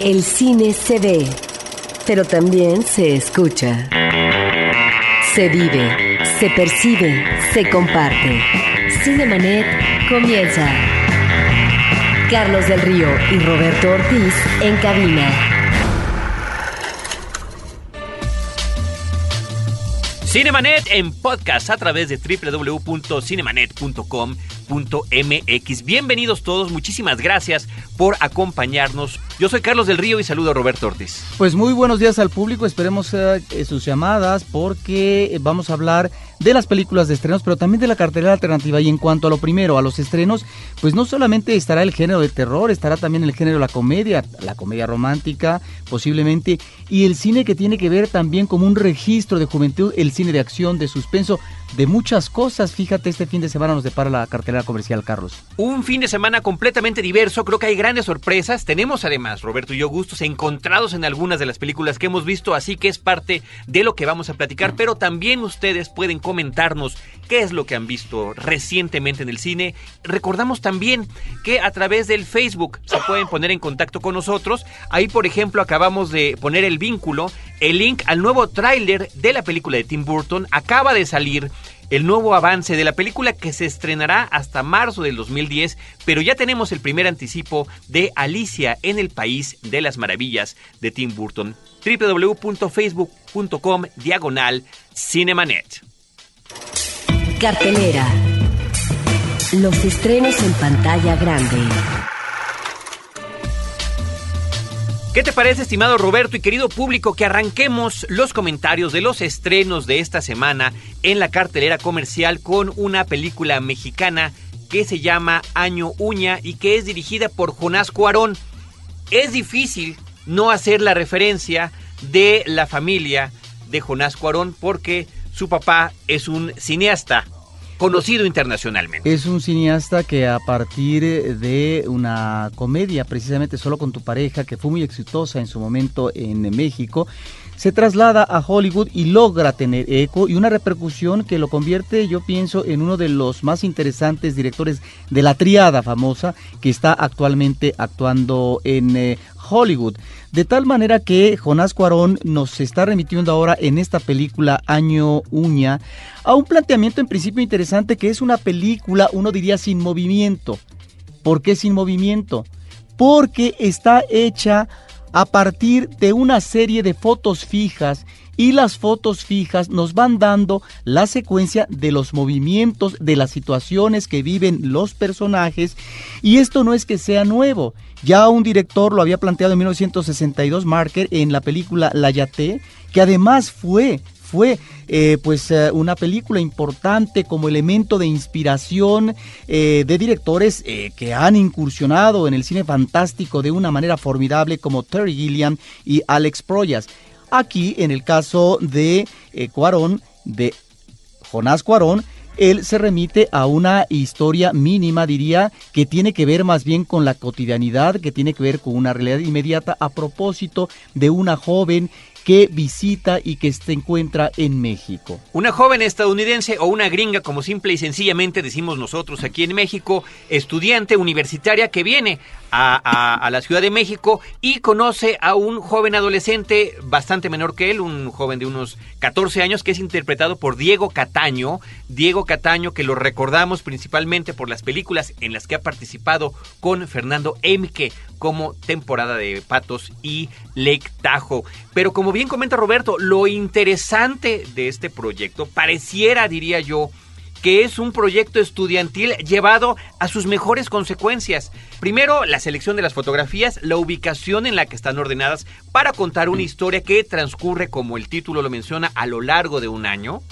El cine se ve, pero también se escucha. Se vive, se percibe, se comparte. Cinemanet comienza. Carlos del Río y Roberto Ortiz en cabina. Cinemanet en podcast a través de www.cinemanet.com MX. Bienvenidos todos, muchísimas gracias por acompañarnos. Yo soy Carlos del Río y saludo a Roberto Ortiz. Pues muy buenos días al público, esperemos eh, sus llamadas porque vamos a hablar de las películas de estrenos, pero también de la cartelera alternativa. Y en cuanto a lo primero, a los estrenos, pues no solamente estará el género de terror, estará también el género de la comedia, la comedia romántica, posiblemente, y el cine que tiene que ver también como un registro de juventud, el cine de acción, de suspenso de muchas cosas. Fíjate, este fin de semana nos depara la cartelera comercial, Carlos. Un fin de semana completamente diverso, creo que hay grandes sorpresas. Tenemos además, Roberto y yo, gustos encontrados en algunas de las películas que hemos visto, así que es parte de lo que vamos a platicar, pero también ustedes pueden comentarnos qué es lo que han visto recientemente en el cine. Recordamos también que a través del Facebook se pueden poner en contacto con nosotros. Ahí, por ejemplo, acabamos de poner el vínculo, el link al nuevo tráiler de la película de Tim Burton. Acaba de salir el nuevo avance de la película que se estrenará hasta marzo del 2010, pero ya tenemos el primer anticipo de Alicia en el País de las Maravillas de Tim Burton. www.facebook.com diagonal cinemanet. Cartelera. Los estrenos en pantalla grande. ¿Qué te parece, estimado Roberto y querido público, que arranquemos los comentarios de los estrenos de esta semana en la cartelera comercial con una película mexicana que se llama Año Uña y que es dirigida por Jonás Cuarón? Es difícil no hacer la referencia de la familia de Jonás Cuarón porque su papá es un cineasta conocido internacionalmente. Es un cineasta que a partir de una comedia, precisamente solo con tu pareja, que fue muy exitosa en su momento en México, se traslada a Hollywood y logra tener eco y una repercusión que lo convierte, yo pienso, en uno de los más interesantes directores de la triada famosa que está actualmente actuando en eh, Hollywood. De tal manera que Jonás Cuarón nos está remitiendo ahora en esta película Año Uña a un planteamiento en principio interesante que es una película, uno diría, sin movimiento. ¿Por qué sin movimiento? Porque está hecha a partir de una serie de fotos fijas y las fotos fijas nos van dando la secuencia de los movimientos, de las situaciones que viven los personajes y esto no es que sea nuevo. Ya un director lo había planteado en 1962, Marker, en la película La Yate, que además fue fue eh, pues eh, una película importante como elemento de inspiración eh, de directores que han incursionado en el cine fantástico de una manera formidable como Terry Gilliam y Alex Proyas. Aquí, en el caso de Cuarón, de Jonás Cuarón, él se remite a una historia mínima, diría, que tiene que ver más bien con la cotidianidad, que tiene que ver con una realidad inmediata a propósito de una joven que visita y que se encuentra en México. Una joven estadounidense o una gringa, como simple y sencillamente decimos nosotros aquí en México, estudiante universitaria que viene a, la Ciudad de México y conoce a un joven adolescente bastante menor que él, un joven de unos 14 años que es interpretado por Diego Cataño. Diego Cataño que lo recordamos principalmente por las películas en las que ha participado con Fernando Emke como temporada de Patos y Lake Tahoe. Pero como bien comenta Roberto, lo interesante de este proyecto pareciera, diría yo, que es un proyecto estudiantil llevado a sus mejores consecuencias. Primero, la selección de las fotografías, la ubicación en la que están ordenadas para contar una historia que transcurre, como el título lo menciona, a lo largo de un año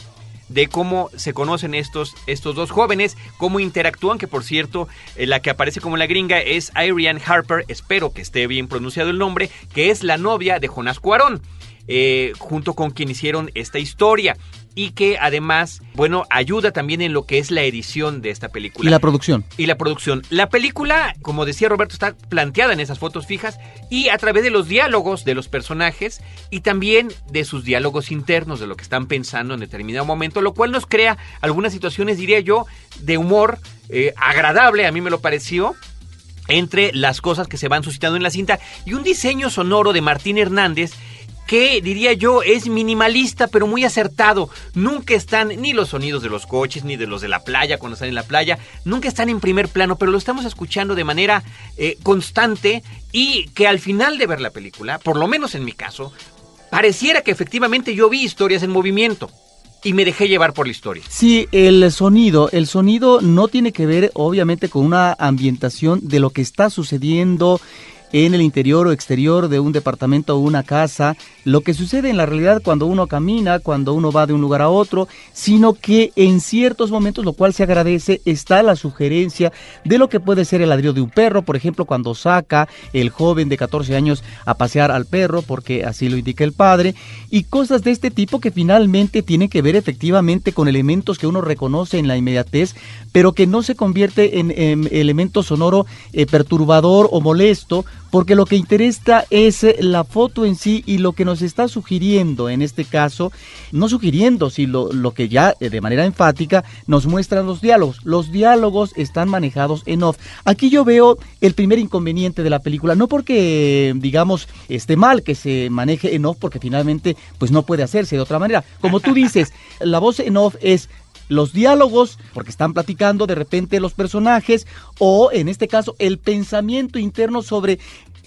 de cómo se conocen estos, estos dos jóvenes, cómo interactúan, que por cierto, eh, la que aparece como la gringa es Ariane Harper, espero que esté bien pronunciado el nombre, que es la novia de Jonas Cuarón. Eh, junto con quien hicieron esta historia y que además, bueno, ayuda también en lo que es la edición de esta película. Y la producción. Y la producción. La película, como decía Roberto, está planteada en esas fotos fijas y a través de los diálogos de los personajes y también de sus diálogos internos, de lo que están pensando en determinado momento, lo cual nos crea algunas situaciones, diría yo, de humor eh, agradable, a mí me lo pareció, entre las cosas que se van suscitando en la cinta y un diseño sonoro de Martín Hernández que diría yo es minimalista pero muy acertado. Nunca están ni los sonidos de los coches ni de los de la playa cuando están en la playa, nunca están en primer plano, pero lo estamos escuchando de manera eh, constante y que al final de ver la película, por lo menos en mi caso, pareciera que efectivamente yo vi historias en movimiento y me dejé llevar por la historia. Sí, el sonido, el sonido no tiene que ver obviamente con una ambientación de lo que está sucediendo en el interior o exterior de un departamento o una casa, lo que sucede en la realidad cuando uno camina, cuando uno va de un lugar a otro, sino que en ciertos momentos, lo cual se agradece, está la sugerencia de lo que puede ser el ladrido de un perro, por ejemplo, cuando saca el joven de 14 años a pasear al perro, porque así lo indica el padre, y cosas de este tipo que finalmente tienen que ver efectivamente con elementos que uno reconoce en la inmediatez, pero que no se convierte en, elemento sonoro eh, perturbador o molesto, porque lo que interesa es eh, la foto en sí y lo que nos está sugiriendo en este caso, no sugiriendo, sino lo, que ya eh, de manera enfática nos muestran los diálogos. Los diálogos están manejados en off. Aquí yo veo el primer inconveniente de la película, no porque digamos esté mal que se maneje en off, porque finalmente pues no puede hacerse de otra manera. Como tú dices, la voz en off es los diálogos, porque están platicando de repente los personajes, o en este caso el pensamiento interno sobre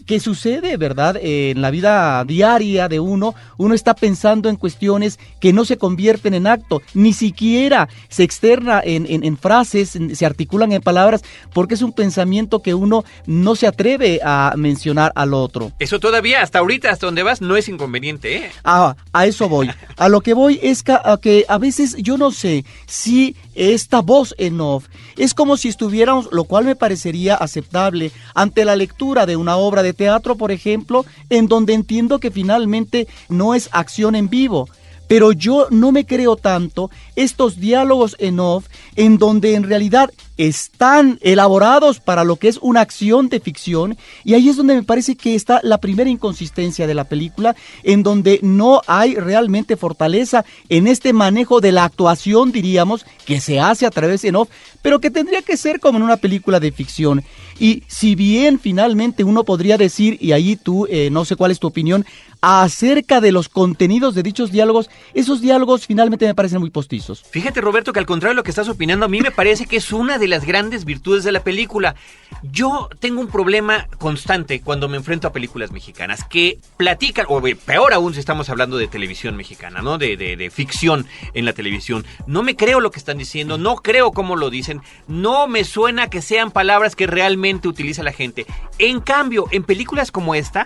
qué sucede, ¿verdad? en la vida diaria de uno, uno está pensando en cuestiones que no se convierten en acto, ni siquiera se externa en, en, frases, se articulan en palabras, porque es un pensamiento que uno no se atreve a mencionar al otro. Eso todavía, hasta ahorita, hasta donde vas, no es inconveniente, ¿eh? Ah, a eso voy. A lo que voy es que a, que a veces yo no sé si esta voz en off es como si estuviéramos, lo cual me parecería aceptable ante la lectura de una obra de teatro, por ejemplo, en donde entiendo que finalmente no es acción en vivo, pero yo no me creo tanto estos diálogos en off en donde en realidad están elaborados para lo que es una acción de ficción y ahí es donde me parece que está la primera inconsistencia de la película en donde no hay realmente fortaleza en este manejo de la actuación diríamos que se hace a través de off pero que tendría que ser como en una película de ficción y si bien finalmente uno podría decir y ahí tú eh, no sé cuál es tu opinión acerca de los contenidos de dichos diálogos, esos diálogos finalmente me parecen muy postizos. Fíjate, Roberto, que al contrario de lo que estás opinando, a mí me parece que es una de las grandes virtudes de la película. Yo tengo un problema constante cuando me enfrento a películas mexicanas que platican, o peor aún si estamos hablando de televisión mexicana, ¿no? De, de, de ficción en la televisión. No me creo lo que están diciendo, no creo cómo lo dicen, no me suena que sean palabras que realmente utiliza la gente. En cambio, en películas como esta,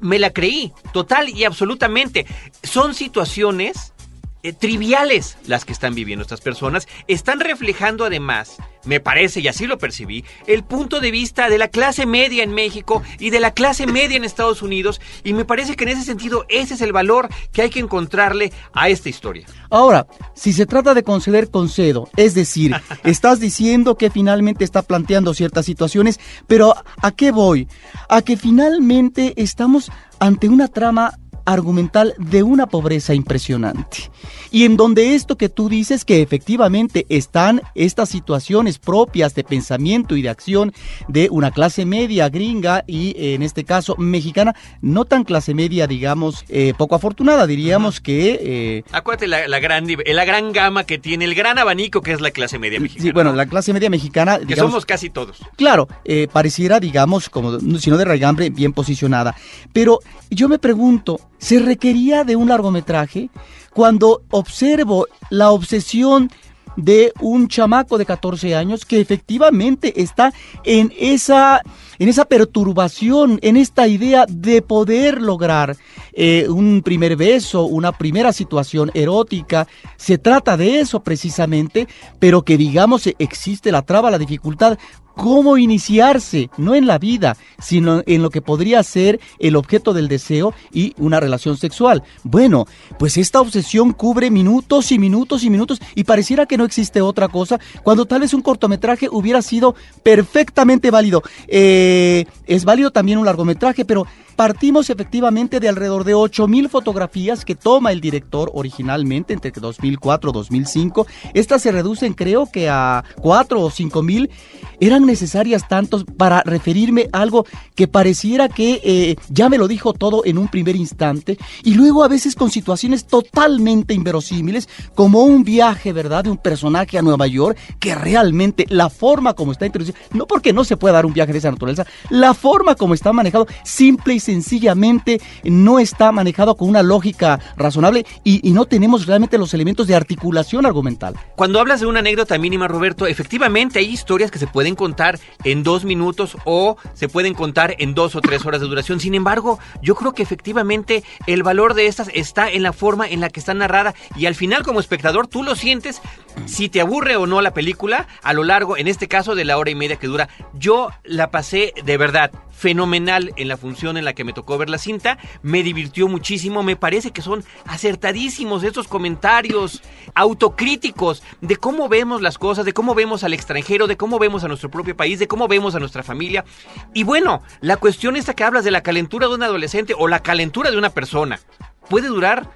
me la creí, total y absolutamente. Son situaciones eh, triviales las que están viviendo estas personas. Están reflejando además me parece, y así lo percibí, el punto de vista de la clase media en México y de la clase media en Estados Unidos, y me parece que en ese sentido ese es el valor que hay que encontrarle a esta historia. Ahora, si se trata de conceder, concedo, es decir, estás diciendo que finalmente está planteando ciertas situaciones, pero ¿a qué voy? A que finalmente estamos ante una trama argumental de una pobreza impresionante. Y en donde esto que tú dices que efectivamente están estas situaciones propias de pensamiento y de acción de una clase media gringa y en este caso mexicana, no tan clase media, digamos, eh, poco afortunada, diríamos que... Eh, Acuérdate la, gran, la gran gama que tiene, el gran abanico que es la clase media mexicana. Sí, bueno, la clase media mexicana... que somos casi todos. Claro, eh, pareciera, digamos, como si no de raigambre, bien posicionada. Pero yo me pregunto, ¿se requería de un largometraje? Cuando observo la obsesión de un chamaco de 14 años que efectivamente está en esa, en esa perturbación, en esta idea de poder lograr eh, un primer beso, una primera situación erótica. Se trata de eso precisamente, pero que digamos existe la traba, la dificultad cómo iniciarse, no en la vida, sino en lo que podría ser el objeto del deseo y una relación sexual. Bueno, pues esta obsesión cubre minutos y minutos y minutos y pareciera que no existe otra cosa, cuando tal vez un cortometraje hubiera sido perfectamente válido. Eh, es válido también un largometraje, pero Partimos efectivamente de alrededor de 8.000 fotografías que toma el director originalmente entre 2004 y 2005. Estas se reducen creo que a 4 o 5.000. Eran necesarias tantos para referirme a algo que pareciera que eh, ya me lo dijo todo en un primer instante y luego a veces con situaciones totalmente inverosímiles como un viaje, ¿verdad?, de un personaje a Nueva York que realmente la forma como está introducido, no porque no se pueda dar un viaje de esa naturaleza, la forma como está manejado simple y sencillamente no está manejado con una lógica razonable y, y no tenemos realmente los elementos de articulación argumental. Cuando hablas de una anécdota mínima, Roberto, efectivamente hay historias que se pueden contar en dos minutos o se pueden contar en dos o tres horas de duración. Sin embargo, yo creo que efectivamente el valor de estas está en la forma en la que está narrada y al final como espectador tú lo sientes si te aburre o no la película a lo largo, en este caso de la hora y media que dura. Yo la pasé de verdad fenomenal en la función en la que me tocó ver la cinta, me divirtió muchísimo, me parece que son acertadísimos estos comentarios autocríticos de cómo vemos las cosas, de cómo vemos al extranjero, de cómo vemos a nuestro propio país, de cómo vemos a nuestra familia. Y bueno, la cuestión esta que hablas de la calentura de un adolescente o la calentura de una persona puede durar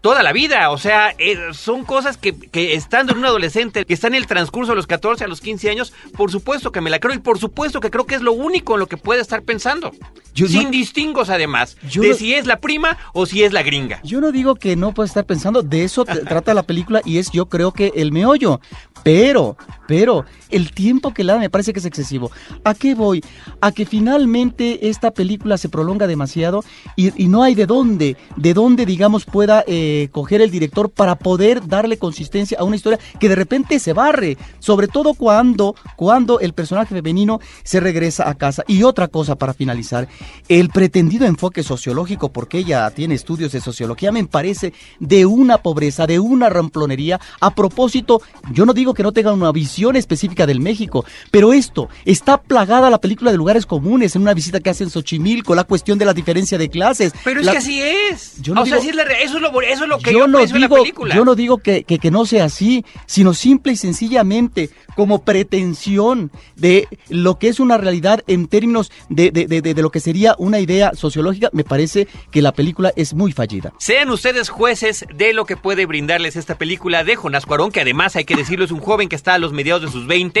toda la vida. O sea, eh, son cosas que, que, estando en un adolescente, que está en el transcurso de los 14 a los 15 años, por supuesto que me la creo y por supuesto que creo que es lo único en lo que puede estar pensando. Yo Sin no, distingos además, de no, si es la prima o si es la gringa. Yo no digo que no puede estar pensando, de eso trata la película y es yo creo que el meollo. Pero, pero, el tiempo que le da me parece que es excesivo. ¿A qué voy? A que finalmente esta película se prolonga demasiado y, y no hay de dónde, de dónde, digamos, pueda eh, coger el director para poder darle consistencia a una historia que de repente se barre. Sobre todo cuando, cuando el personaje femenino se regresa a casa. Y otra cosa para finalizar, el pretendido enfoque sociológico, porque ella tiene estudios de sociología, me parece de una pobreza, de una ramplonería. A propósito, yo no digo que no tenga una visión específica del México, pero esto está plagada la película de lugares comunes en una visita que hace en Xochimilco, la cuestión de la diferencia de clases. Pero la... es que así es. Yo no o digo, sea, así es la, eso, es lo, eso es lo que yo, yo no digo, en la película. Yo no digo que, que, que no sea así, sino simple y sencillamente como pretensión de lo que es una realidad en términos de, de, de, de, lo que sería una idea sociológica, me parece que la película es muy fallida. Sean ustedes jueces de lo que puede brindarles esta película de Jonás Cuarón, que además hay que decirlo es un joven que está a los mediados de sus 20,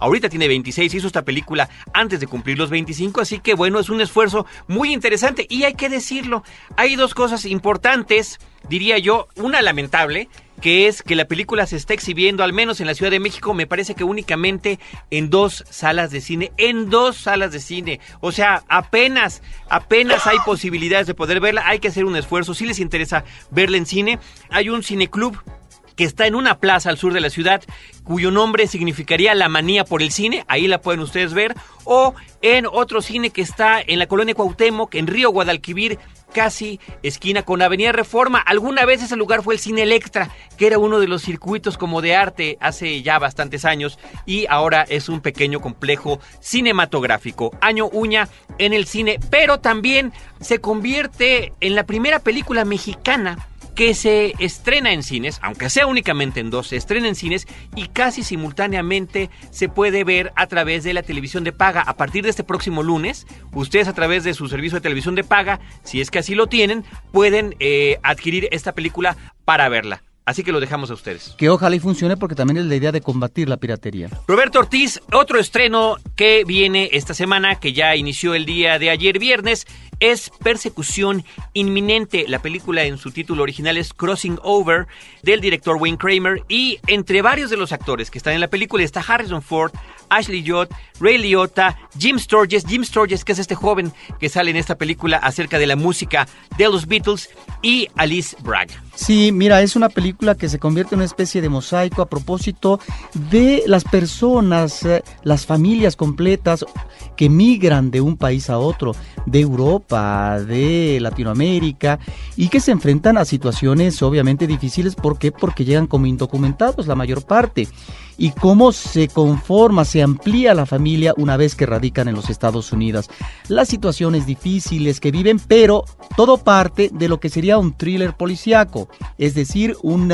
ahorita tiene 26, hizo esta película antes de cumplir los 25, así que bueno, es un esfuerzo muy interesante y hay que decirlo, hay dos cosas importantes, diría yo, una lamentable, que es que la película se está exhibiendo, al menos en la Ciudad de México, me parece que únicamente en dos salas de cine, en dos salas de cine. O sea, apenas, apenas hay posibilidades de poder verla, hay que hacer un esfuerzo. Si les interesa verla en cine, hay un cineclub que está en una plaza al sur de la ciudad, cuyo nombre significaría la manía por el cine, ahí la pueden ustedes ver, o en otro cine que está en la colonia Cuauhtémoc, en Río Guadalquivir, casi esquina con Avenida Reforma. Alguna vez ese lugar fue el Cine Electra, que era uno de los circuitos como de arte hace ya bastantes años y ahora es un pequeño complejo cinematográfico. Año uña en el cine, pero también se convierte en la primera película mexicana que se estrena en cines, aunque sea únicamente en dos, se estrena en cines y casi simultáneamente se puede ver a través de la televisión de paga. A partir de este próximo lunes, ustedes a través de su servicio de televisión de paga, si es que así lo tienen, pueden eh, adquirir esta película para verla. Así que lo dejamos a ustedes. Que ojalá y funcione porque también es la idea de combatir la piratería. Roberto Ortiz, otro estreno que viene esta semana, que ya inició el día de ayer viernes, es Persecución Inminente. La película en su título original es Crossing Over del director Wayne Kramer y entre varios de los actores que están en la película está Harrison Ford, Ashley Judd, Ray Liotta, Jim Sturges, Jim Sturges que es este joven que sale en esta película acerca de la música de los Beatles y Alice Bragg. Sí, mira, es una película que se convierte en una especie de mosaico a propósito de las personas, eh, las familias completas que migran de un país a otro, de Europa, de Latinoamérica, y que se enfrentan a situaciones obviamente difíciles. ¿Por qué? Porque llegan como indocumentados la mayor parte. Y cómo se conforma, se amplía la familia una vez que radican en los Estados Unidos. Las situaciones difíciles que viven, pero todo parte de lo que sería un thriller policíaco. Es decir, un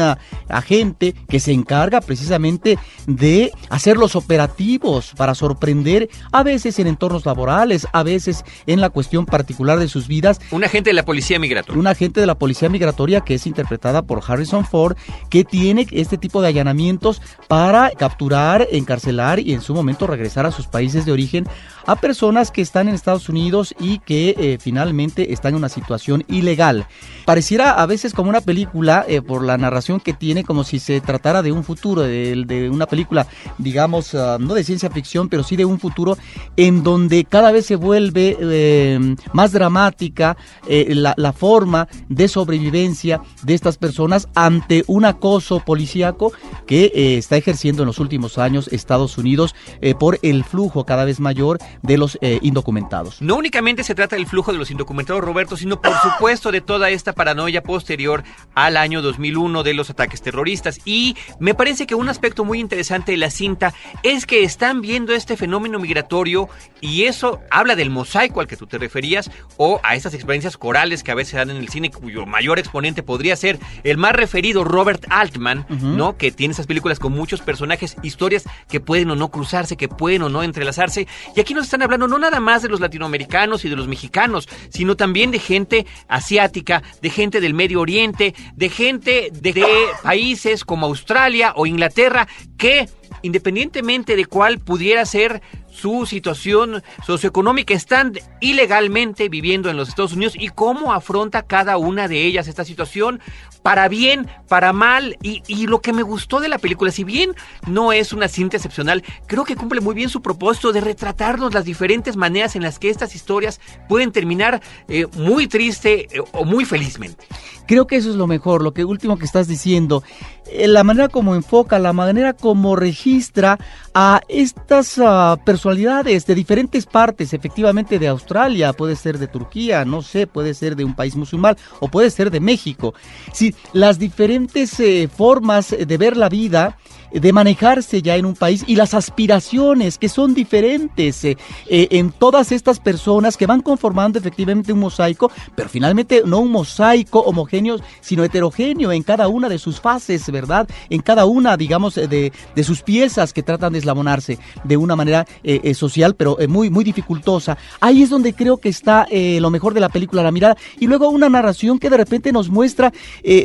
agente que se encarga precisamente de hacer los operativos para sorprender a veces en entornos laborales, a veces en la cuestión particular de sus vidas. Un agente de la policía migratoria. Un agente de la policía migratoria que es interpretada por Harrison Ford, que tiene este tipo de allanamientos para capturar, encarcelar y en su momento regresar a sus países de origen a personas que están en Estados Unidos y que eh, finalmente están en una situación ilegal. Pareciera a veces como una película, eh, por la narración que tiene, como si se tratara de un futuro, de, una película, digamos, ah, no de ciencia ficción, pero sí de un futuro en donde cada vez se vuelve eh, más dramática la, la, forma de sobrevivencia de estas personas ante un acoso policíaco que está ejerciendo en los últimos años Estados Unidos por el flujo cada vez mayor de los eh, indocumentados. No únicamente se trata del flujo de los indocumentados, Roberto, sino por supuesto de toda esta paranoia posterior al año 2001 de los ataques terroristas. Y me parece que un aspecto muy interesante de la cinta es que están viendo este fenómeno migratorio y eso habla del mosaico al que tú te referías o a estas experiencias corales que a veces dan en el cine cuyo mayor exponente podría ser el más referido Robert Altman, ¿no? Que tiene esas películas con muchos personajes, historias que pueden o no cruzarse, que pueden o no entrelazarse. Y aquí nos están hablando no nada más de los latinoamericanos y de los mexicanos, sino también de gente asiática, de gente del Medio Oriente, de gente de, de países como Australia o Inglaterra que independientemente de cuál pudiera ser su situación socioeconómica, están ilegalmente viviendo en los Estados Unidos y cómo afronta cada una de ellas esta situación, para bien, para mal, y, lo que me gustó de la película, si bien no es una cinta excepcional, creo que cumple muy bien su propósito de retratarnos las diferentes maneras en las que estas historias pueden terminar eh, muy triste eh, o muy felizmente. Creo que eso es lo mejor, lo que último que estás diciendo. Eh, la manera como enfoca, la manera como registra a estas uh, personalidades de diferentes partes, efectivamente de Australia, puede ser de Turquía, no sé, puede ser de un país musulmán o puede ser de México. Sí, las diferentes eh, formas de ver la vida de manejarse ya en un país y las aspiraciones que son diferentes eh, eh, en todas estas personas que van conformando efectivamente un mosaico, pero finalmente no un mosaico homogéneo, sino heterogéneo en cada una de sus fases, ¿verdad? En cada una, digamos, de, de sus piezas que tratan de eslabonarse de una manera eh, social, pero muy, muy dificultosa. Ahí es donde creo que está lo mejor de la película, la mirada, y luego una narración que de repente nos muestra,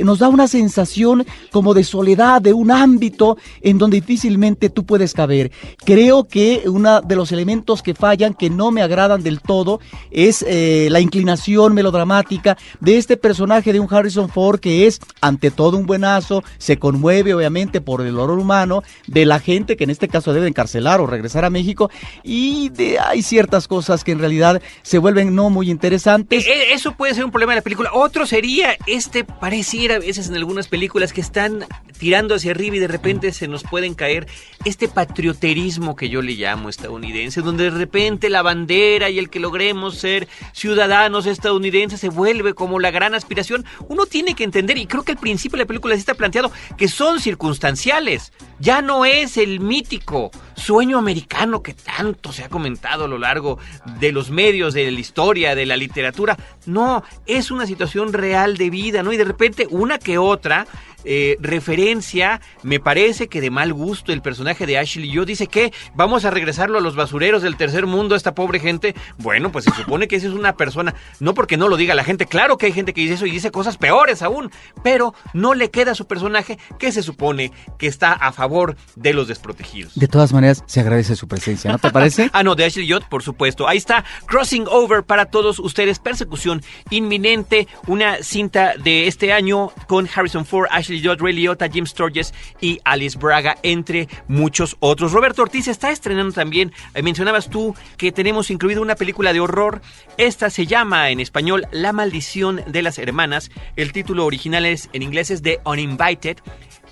nos da una sensación como de soledad, de un ámbito en donde difícilmente tú puedes caber. Creo que uno de los elementos que fallan, que no me agradan del todo, es eh, la inclinación melodramática de este personaje de un Harrison Ford que es ante todo un buenazo, se conmueve obviamente por el horror humano de la gente que en este caso debe encarcelar o regresar a México y de, hay ciertas cosas que en realidad se vuelven no muy interesantes. E, e, eso puede ser un problema de la película. Otro sería este pareciera a veces en algunas películas que están tirando hacia arriba y de repente se nos pueden caer este patrioterismo que yo le llamo estadounidense, donde de repente la bandera y el que logremos ser ciudadanos estadounidenses se vuelve como la gran aspiración. Uno tiene que entender, y creo que al principio de la película se está planteado, que son circunstanciales. Ya no es el mítico sueño americano que tanto se ha comentado a lo largo de los medios, de la historia, de la literatura. No, es una situación real de vida, ¿no? Y de repente una que otra eh, referencia, me parece que de mal gusto, el personaje de Ashley Yo dice que vamos a regresarlo a los basureros del tercer mundo, esta pobre gente. Bueno, pues se supone que esa es una persona, no porque no lo diga la gente, claro que hay gente que dice eso y dice cosas peores aún, pero no le queda a su personaje que se supone que está a favor de los desprotegidos. De todas maneras, se agradece su presencia, ¿no te parece? ah, no, de Ashley Judd, por supuesto. Ahí está Crossing Over para todos ustedes, Persecución Inminente, una cinta de este año con Harrison Ford, Ashley Ray Liotta, Jim Sturges y Alice Braga, entre muchos otros. Roberto Ortiz está estrenando también, eh, mencionabas tú que tenemos incluido una película de horror. Esta se llama en español La maldición de las hermanas. El título original es en inglés es The Uninvited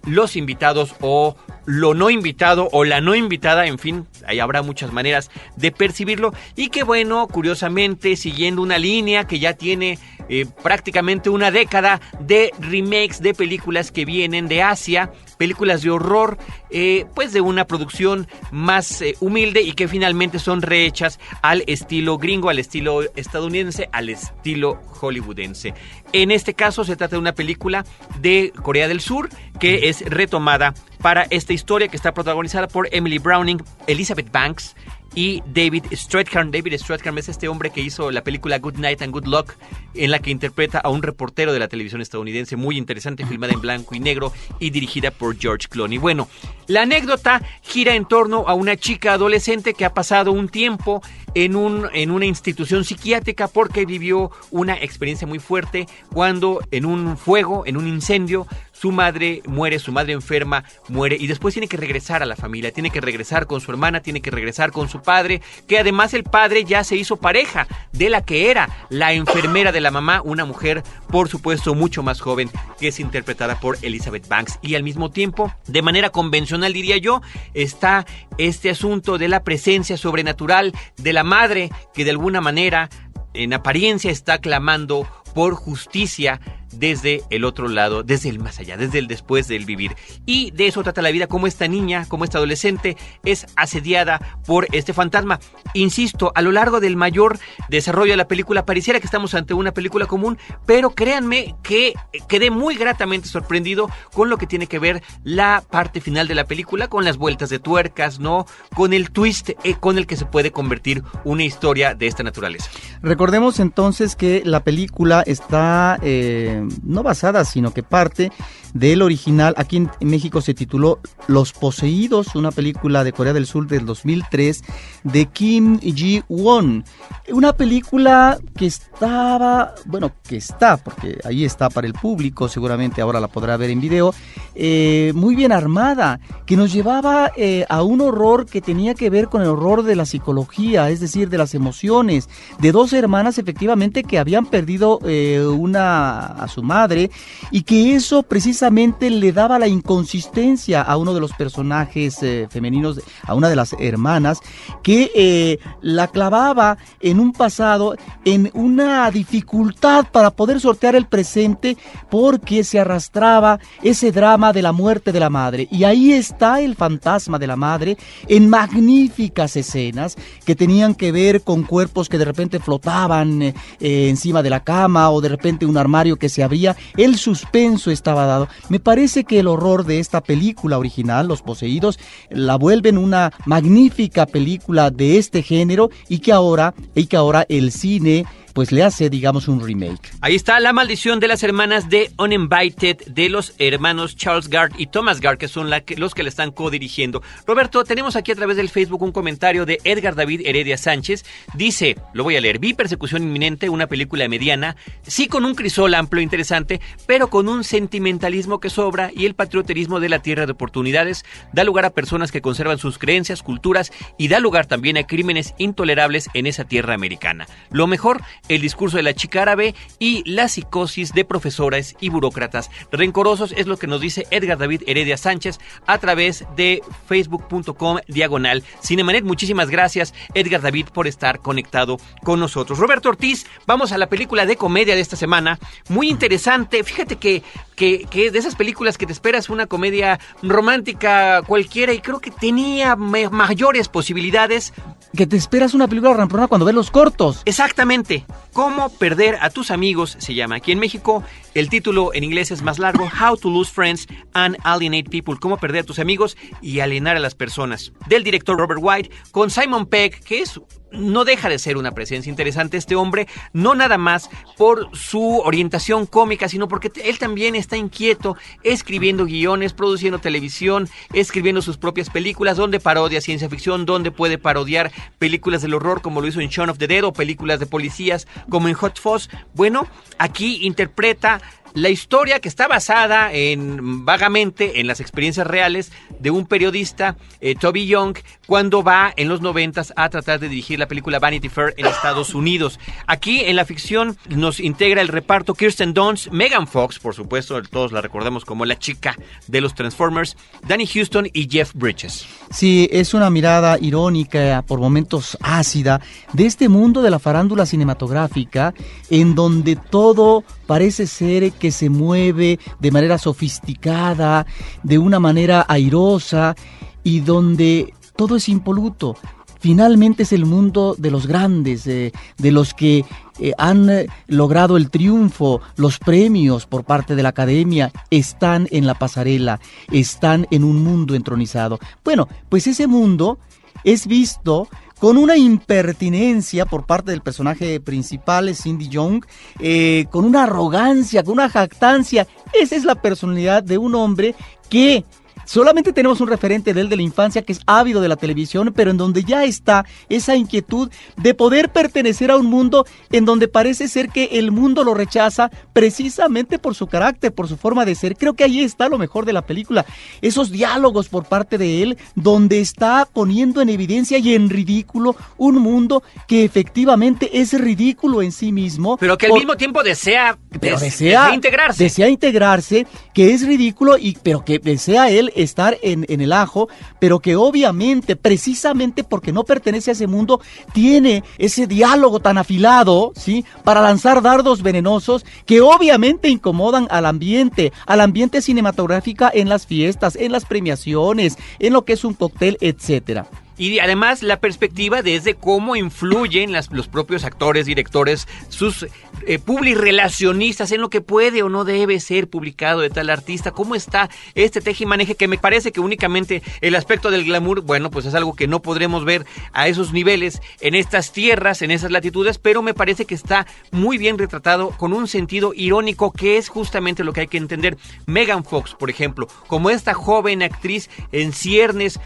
los invitados o lo no invitado o la no invitada, en fin, ahí habrá muchas maneras de percibirlo. Y que bueno, curiosamente, siguiendo una línea que ya tiene eh, prácticamente una década de remakes de películas que vienen de Asia, películas de horror, eh, pues de una producción más eh, humilde y que finalmente son rehechas al estilo gringo, al estilo estadounidense, al estilo hollywoodense. En este caso se trata de una película de Corea del Sur que es retomada para esta historia que está protagonizada por Emily Browning, Elizabeth Banks, y David Strathairn. David Strathairn es este hombre que hizo la película Good Night and Good Luck, en la que interpreta a un reportero de la televisión estadounidense muy interesante, filmada en blanco y negro y dirigida por George Clooney. Bueno, la anécdota gira en torno a una chica adolescente que ha pasado un tiempo en, un, en una institución psiquiátrica porque vivió una experiencia muy fuerte cuando en un fuego, en un incendio, su madre muere, su madre enferma muere y después tiene que regresar a la familia, tiene que regresar con su hermana, tiene que regresar con su padre, que además el padre ya se hizo pareja de la que era la enfermera de la mamá, una mujer por supuesto mucho más joven que es interpretada por Elizabeth Banks. Y al mismo tiempo, de manera convencional diría yo, está este asunto de la presencia sobrenatural de la madre que de alguna manera en apariencia está clamando por justicia desde el otro lado, desde el más allá, desde el después del vivir. Y de eso trata la vida, como esta niña, como esta adolescente es asediada por este fantasma. Insisto, a lo largo del mayor desarrollo de la película pareciera que estamos ante una película común, pero créanme que quedé muy gratamente sorprendido con lo que tiene que ver la parte final de la película, con las vueltas de tuercas, ¿no? Con el twist eh, con el que se puede convertir una historia de esta naturaleza. Recordemos entonces que la película está... Eh, no basada, sino que parte del original. Aquí en México se tituló Los Poseídos, una película de Corea del Sur del 2003 de Kim Ji-won. Una película que estaba, bueno, que está, porque ahí está para el público, seguramente ahora la podrá ver en video, eh, muy bien armada, que nos llevaba eh, a un horror que tenía que ver con el horror de la psicología, es decir, de las emociones, de dos hermanas efectivamente que habían perdido eh, una a su madre y que eso precisamente le daba la inconsistencia a uno de los personajes femeninos, a una de las hermanas, que la clavaba en un pasado, en una dificultad para poder sortear el presente porque se arrastraba ese drama de la muerte de la madre. Y ahí está el fantasma de la madre en magníficas escenas que tenían que ver con cuerpos que de repente flotaban eh, encima de la cama o de repente un armario que se abría. El suspenso estaba dado. Me parece que el horror de esta película original, Los Poseídos, la vuelven una magnífica película de este género y que ahora, y que ahora el cine pues le hace, digamos, un remake. Ahí está La maldición de las hermanas de Uninvited de los hermanos Charles Gard y Thomas Gard, que son los que le están co-dirigiendo. Roberto, tenemos aquí a través del Facebook un comentario de Edgar David Heredia Sánchez. Dice, lo voy a leer, vi Persecución Inminente, una película mediana, sí con un crisol amplio e interesante, pero con un sentimentalismo que sobra y el patrioterismo de la tierra de oportunidades da lugar a personas que conservan sus creencias, culturas y da lugar también a crímenes intolerables en esa tierra americana. Lo mejor el discurso de la chica árabe y la psicosis de profesores y burócratas rencorosos, es lo que nos dice Edgar David Heredia Sánchez a través de facebook.com diagonal Cinemanet. Muchísimas gracias, Edgar David, por estar conectado con nosotros. Roberto Ortiz, vamos a la película de comedia de esta semana. Muy interesante. Fíjate que, que, que de esas películas que te esperas una comedia romántica cualquiera y creo que tenía mayores posibilidades. Que te esperas una película ramplona cuando ves los cortos. Exactamente. Cómo perder a tus amigos se llama. Aquí en México el título en inglés es más largo, How to Lose Friends and Alienate People, cómo perder a tus amigos y alienar a las personas. Del director Robert White con Simon Pegg, que es no deja de ser una presencia interesante este hombre, no nada más por su orientación cómica, sino porque él también está inquieto escribiendo guiones, produciendo televisión, escribiendo sus propias películas, donde parodia ciencia ficción, donde puede parodiar películas del horror como lo hizo en Shaun of the Dead o películas de policías como en Hot Fuzz. Bueno, aquí interpreta la historia que está basada en vagamente en las experiencias reales de un periodista, eh, Toby Young, cuando va en los noventas a tratar de dirigir la película Vanity Fair en Estados Unidos. Aquí en la ficción nos integra el reparto Kirsten Dunst, Megan Fox, por supuesto, todos la recordamos como la chica de los Transformers, Danny Houston y Jeff Bridges. Sí, es una mirada irónica, por momentos ácida, de este mundo de la farándula cinematográfica, en donde todo parece ser que se mueve de manera sofisticada, de una manera airosa y donde todo es impoluto. Finalmente es el mundo de los grandes, de los que eh, han eh, logrado el triunfo, los premios por parte de la academia, están en la pasarela, están en un mundo entronizado. Bueno, pues ese mundo es visto con una impertinencia por parte del personaje principal, Cindy Young, eh, con una arrogancia, con una jactancia. Esa es la personalidad de un hombre que Solamente tenemos un referente de él de la infancia que es ávido de la televisión, pero en donde ya está esa inquietud de poder pertenecer a un mundo en donde parece ser que el mundo lo rechaza precisamente por su carácter, por su forma de ser. Creo que ahí está lo mejor de la película. Esos diálogos por parte de él donde está poniendo en evidencia y en ridículo un mundo que efectivamente es ridículo en sí mismo. Pero que al mismo tiempo desea, pero desea, integrarse. Desea integrarse, que es ridículo, y, pero que desea él estar en, en el ajo, pero que obviamente, precisamente porque no pertenece a ese mundo, tiene ese diálogo tan afilado, ¿sí? Para lanzar dardos venenosos que obviamente incomodan al ambiente, al ambiente cinematográfico en las fiestas, en las premiaciones, en lo que es un cóctel, etcétera. Y además la perspectiva desde cómo influyen los propios actores, directores, sus eh, relacionistas en lo que puede o no debe ser publicado de tal artista, cómo está este tejimaneje que me parece que únicamente el aspecto del glamour, bueno, pues es algo que no podremos ver a esos niveles en estas tierras, en esas latitudes, pero me parece que está muy bien retratado con un sentido irónico que es justamente lo que hay que entender. Megan Fox, por ejemplo, como esta joven actriz en ciernes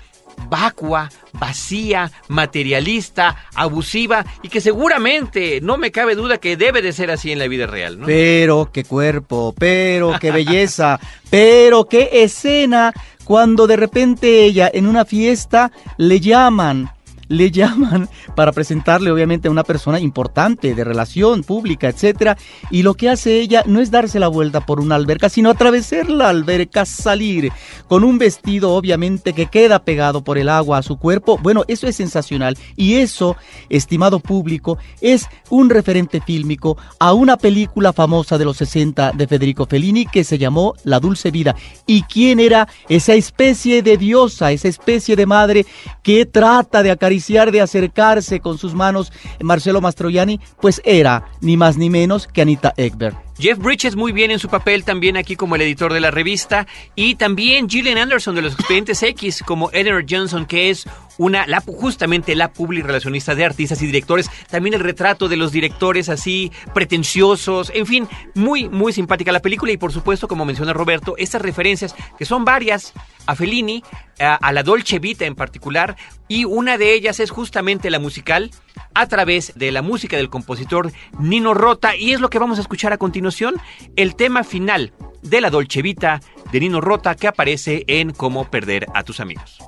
vacua, vacía, materialista, abusiva y que seguramente no me cabe duda que debe de ser así en la vida real. Pero qué cuerpo, pero qué belleza, pero qué escena cuando de repente ella en una fiesta le llaman le llaman para presentarle obviamente a una persona importante de relación pública, etcétera, y lo que hace ella no es darse la vuelta por una alberca, sino atravesar la alberca, salir con un vestido obviamente que queda pegado por el agua a su cuerpo. Bueno, eso es sensacional y eso, estimado público, es un referente fílmico a una película famosa de los 60 de Federico Fellini que se llamó La Dulce Vida. ¿Y quién era esa especie de diosa, esa especie de madre que trata de acariciar de acercarse con sus manos Marcelo Mastroianni, pues era ni más ni menos que Anita Ekberg. Jeff Bridges muy bien en su papel también aquí como el editor de la revista y también Gillian Anderson de los Expedientes X como Edward Johnson que es una la, justamente la public relacionista de artistas y directores, también el retrato de los directores así pretenciosos, en fin, muy muy simpática la película y por supuesto como menciona Roberto, estas referencias que son varias a Fellini, a, a la Dolce Vita en particular y una de ellas es justamente la musical a través de la música del compositor Nino Rota y es lo que vamos a escuchar a continuación, el tema final de la Dolce Vita de Nino Rota que aparece en Cómo perder a tus amigos.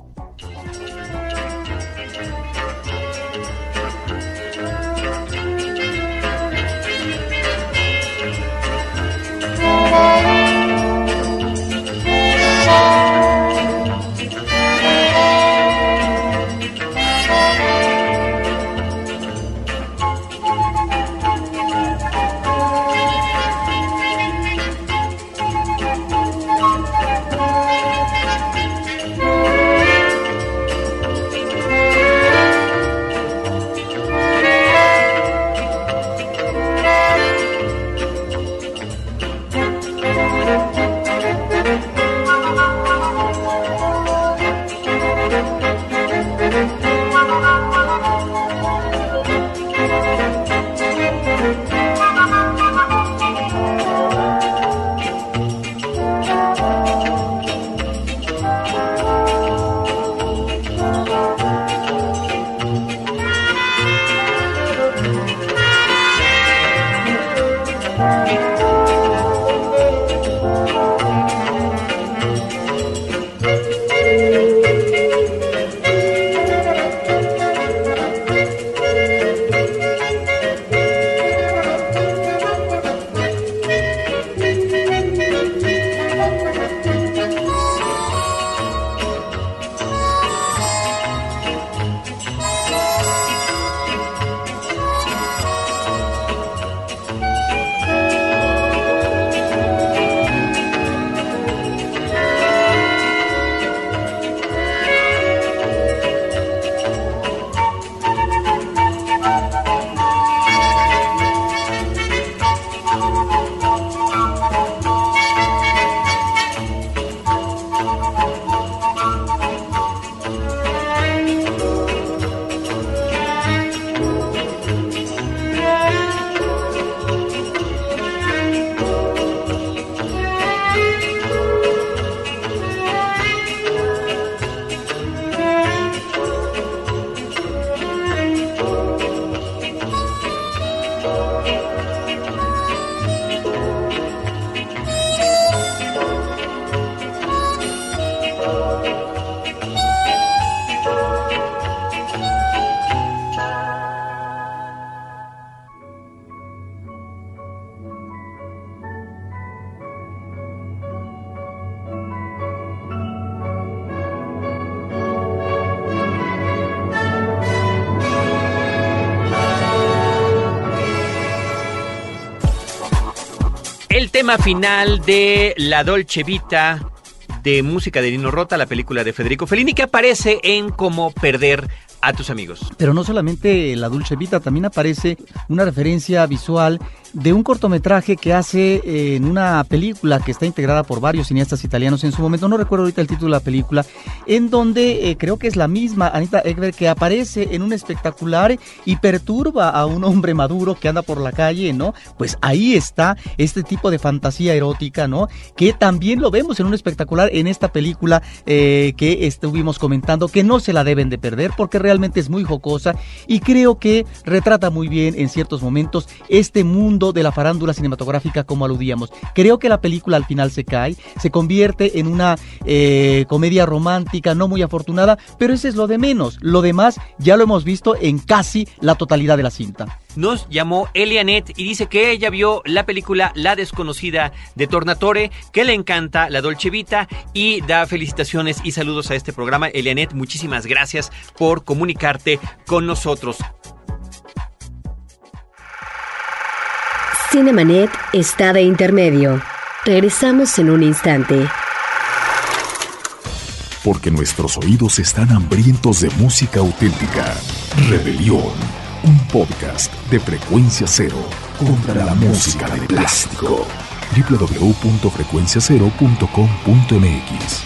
Final de La Dolce Vita de música de Nino Rota, la película de Federico Fellini, que aparece en Cómo perder a tus amigos. Pero no solamente la Dulce Vita, también aparece una referencia visual de un cortometraje que hace eh, en una película que está integrada por varios cineastas italianos en su momento, no recuerdo ahorita el título de la película, en donde eh, creo que es la misma Anita Ekberg que aparece en un espectacular y perturba a un hombre maduro que anda por la calle, ¿no? Pues ahí está este tipo de fantasía erótica, ¿no? Que también lo vemos en un espectacular en esta película eh, que estuvimos comentando, que no se la deben de perder porque realmente es muy jocosa y creo que retrata muy bien en ciertos momentos este mundo de la farándula cinematográfica como aludíamos. Creo que la película al final se cae, se convierte en una eh, comedia romántica no muy afortunada, pero ese es lo de menos. Lo demás ya lo hemos visto en casi la totalidad de la cinta. Nos llamó Elianet y dice que ella vio la película La desconocida de Tornatore, que le encanta la Dolce Vita y da felicitaciones y saludos a este programa. Elianet, muchísimas gracias por comunicarte con nosotros. Cinemanet está de intermedio. Regresamos en un instante. Porque nuestros oídos están hambrientos de música auténtica. Rebelión, un podcast de frecuencia cero contra la música de plástico. www.frecuenciacero.com.mx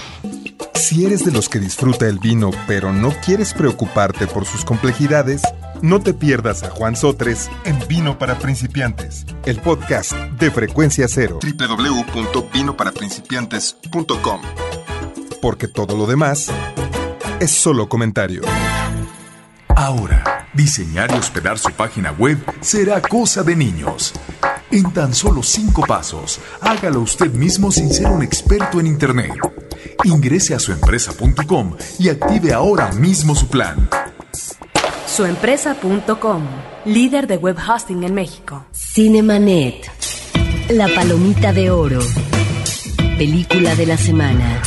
Si eres de los que disfruta el vino pero no quieres preocuparte por sus complejidades, no te pierdas a Juan Sotres en Vino para Principiantes, el podcast de Frecuencia Cero. www.vinoparaprincipiantes.com Porque todo lo demás es solo comentario. Ahora, diseñar y hospedar su página web será cosa de niños. En tan solo cinco pasos, hágalo usted mismo sin ser un experto en Internet. Ingrese a suempresa.com y active ahora mismo su plan. Suempresa.com, líder de web hosting en México. Cinemanet. La palomita de oro. Película de la semana.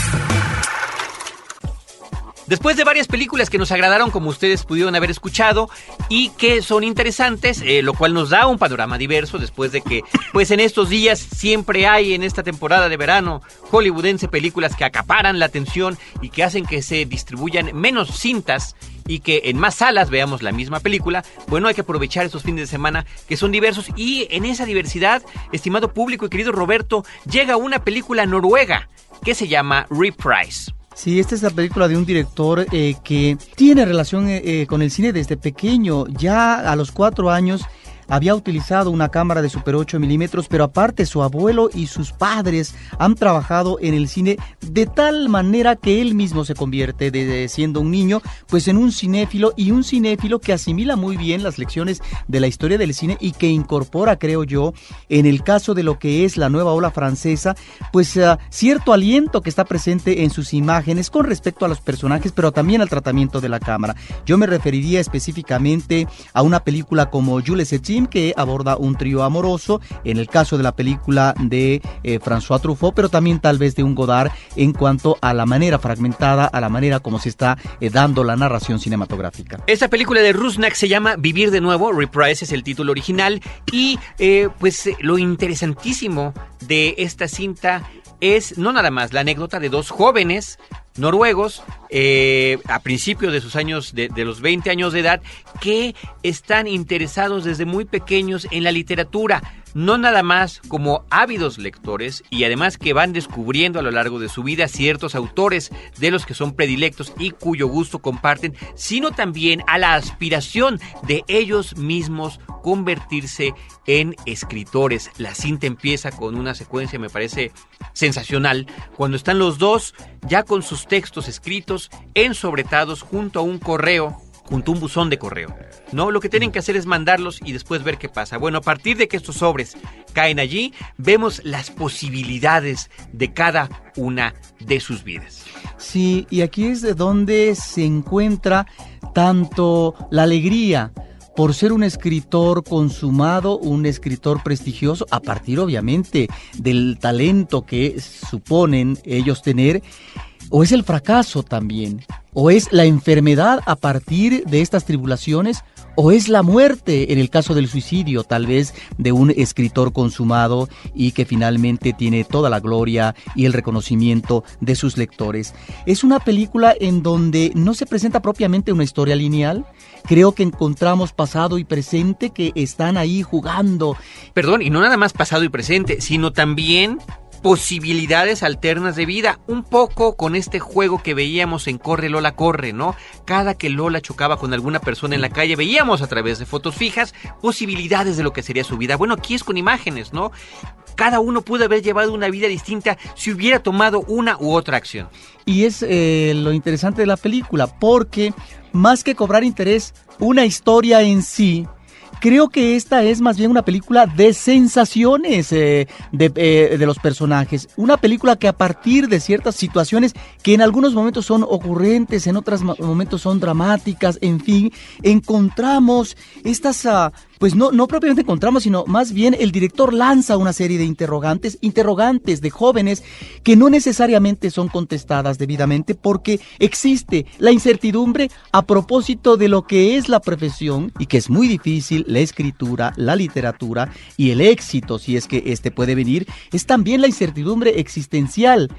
Después de varias películas que nos agradaron, como ustedes pudieron haber escuchado, y que son interesantes, eh, lo cual nos da un panorama diverso después de que, pues en estos días siempre hay en esta temporada de verano hollywoodense películas que acaparan la atención y que hacen que se distribuyan menos cintas y que en más salas veamos la misma película, bueno, hay que aprovechar estos fines de semana que son diversos y en esa diversidad, estimado público y querido Roberto, llega una película noruega que se llama Reprise. Sí, esta es la película de un director eh, que tiene relación eh, eh, con el cine desde pequeño. Ya a los cuatro años había utilizado una cámara de super 8 milímetros, pero aparte su abuelo y sus padres han trabajado en el cine de tal manera que él mismo se convierte, desde siendo un niño, pues en un cinéfilo y un cinéfilo que asimila muy bien las lecciones de la historia del cine y que incorpora, creo yo, en el caso de lo que es la nueva ola francesa, pues uh, cierto aliento que está presente en sus imágenes con respecto a los personajes, pero también al tratamiento de la cámara. Yo me referiría específicamente a una película como Jules que aborda un trío amoroso, en el caso de la película de eh, François Truffaut, pero también tal vez de un Godard en cuanto a la manera fragmentada, a la manera como se está eh, dando la narración cinematográfica. Esta película de Rusnak se llama Vivir de nuevo, Reprise es el título original, y eh, pues lo interesantísimo de esta cinta es no nada más la anécdota de dos jóvenes noruegos eh, a principios de sus años, de, de, los 20 años de edad, que están interesados desde muy pequeños en la literatura, no nada más como ávidos lectores y además que van descubriendo a lo largo de su vida ciertos autores de los que son predilectos y cuyo gusto comparten, sino también a la aspiración de ellos mismos convertirse en escritores. La cinta empieza con una secuencia, me parece sensacional, cuando están los dos ya con sus textos escritos, ensobretados junto a un correo, junto a un buzón de correo. No, lo que tienen que hacer es mandarlos y después ver qué pasa. Bueno, a partir de que estos sobres caen allí, vemos las posibilidades de cada una de sus vidas. Sí, y aquí es de donde se encuentra tanto la alegría, por ser un escritor consumado, un escritor prestigioso, a partir obviamente del talento que suponen ellos tener, o es el fracaso también, o es la enfermedad a partir de estas tribulaciones, o es la muerte en el caso del suicidio, tal vez de un escritor consumado y que finalmente tiene toda la gloria y el reconocimiento de sus lectores. Es una película en donde no se presenta propiamente una historia lineal, creo que encontramos pasado y presente que están ahí jugando. Perdón, y no nada más pasado y presente, sino también posibilidades alternas de vida, un poco con este juego que veíamos en Corre Lola Corre, ¿no? Cada que Lola chocaba con alguna persona en la calle, veíamos a través de fotos fijas posibilidades de lo que sería su vida. Bueno, aquí es con imágenes, ¿no? Cada uno pudo haber llevado una vida distinta si hubiera tomado una u otra acción. Y es eh, lo interesante de la película, porque más que cobrar interés, una historia en sí creo que esta es más bien una película de sensaciones eh, de, eh, de, los personajes. Una película que a partir de ciertas situaciones que en algunos momentos son ocurrentes, en otros momentos son dramáticas, en fin, encontramos estas uh, pues no, no propiamente encontramos, sino más bien el director lanza una serie de interrogantes, interrogantes de jóvenes que no necesariamente son contestadas debidamente porque existe la incertidumbre a propósito de lo que es la profesión y que es muy difícil, la escritura, la literatura y el éxito, si es que este puede venir, es también la incertidumbre existencial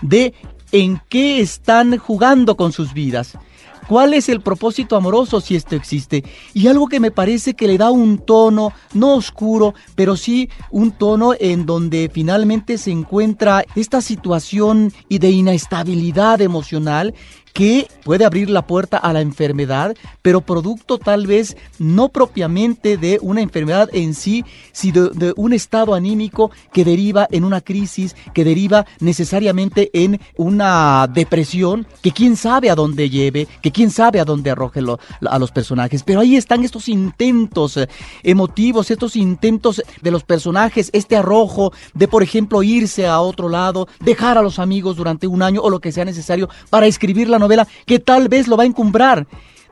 de en qué están jugando con sus vidas. ¿Cuál es el propósito amoroso si esto existe? Y algo que me parece que le da un tono, no oscuro, pero sí un tono en donde finalmente se encuentra esta situación y de inestabilidad emocional que puede abrir la puerta a la enfermedad, pero producto tal vez no propiamente de una enfermedad en sí, sino de, un estado anímico que deriva en una crisis, que deriva necesariamente en una depresión, que quién sabe a dónde lleve, que quién sabe a dónde arroje a los personajes. Pero ahí están estos intentos eh, emotivos, estos intentos de los personajes, este arrojo de, por ejemplo, irse a otro lado, dejar a los amigos durante un año o lo que sea necesario para escribir la novela que tal vez lo va a encumbrar.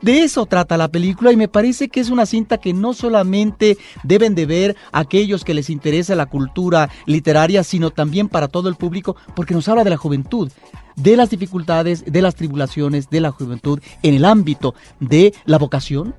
De eso trata la película y me parece que es una cinta que no solamente deben de ver aquellos que les interesa la cultura literaria, sino también para todo el público, porque nos habla de la juventud, de las dificultades, de las tribulaciones de la juventud en el ámbito de la vocación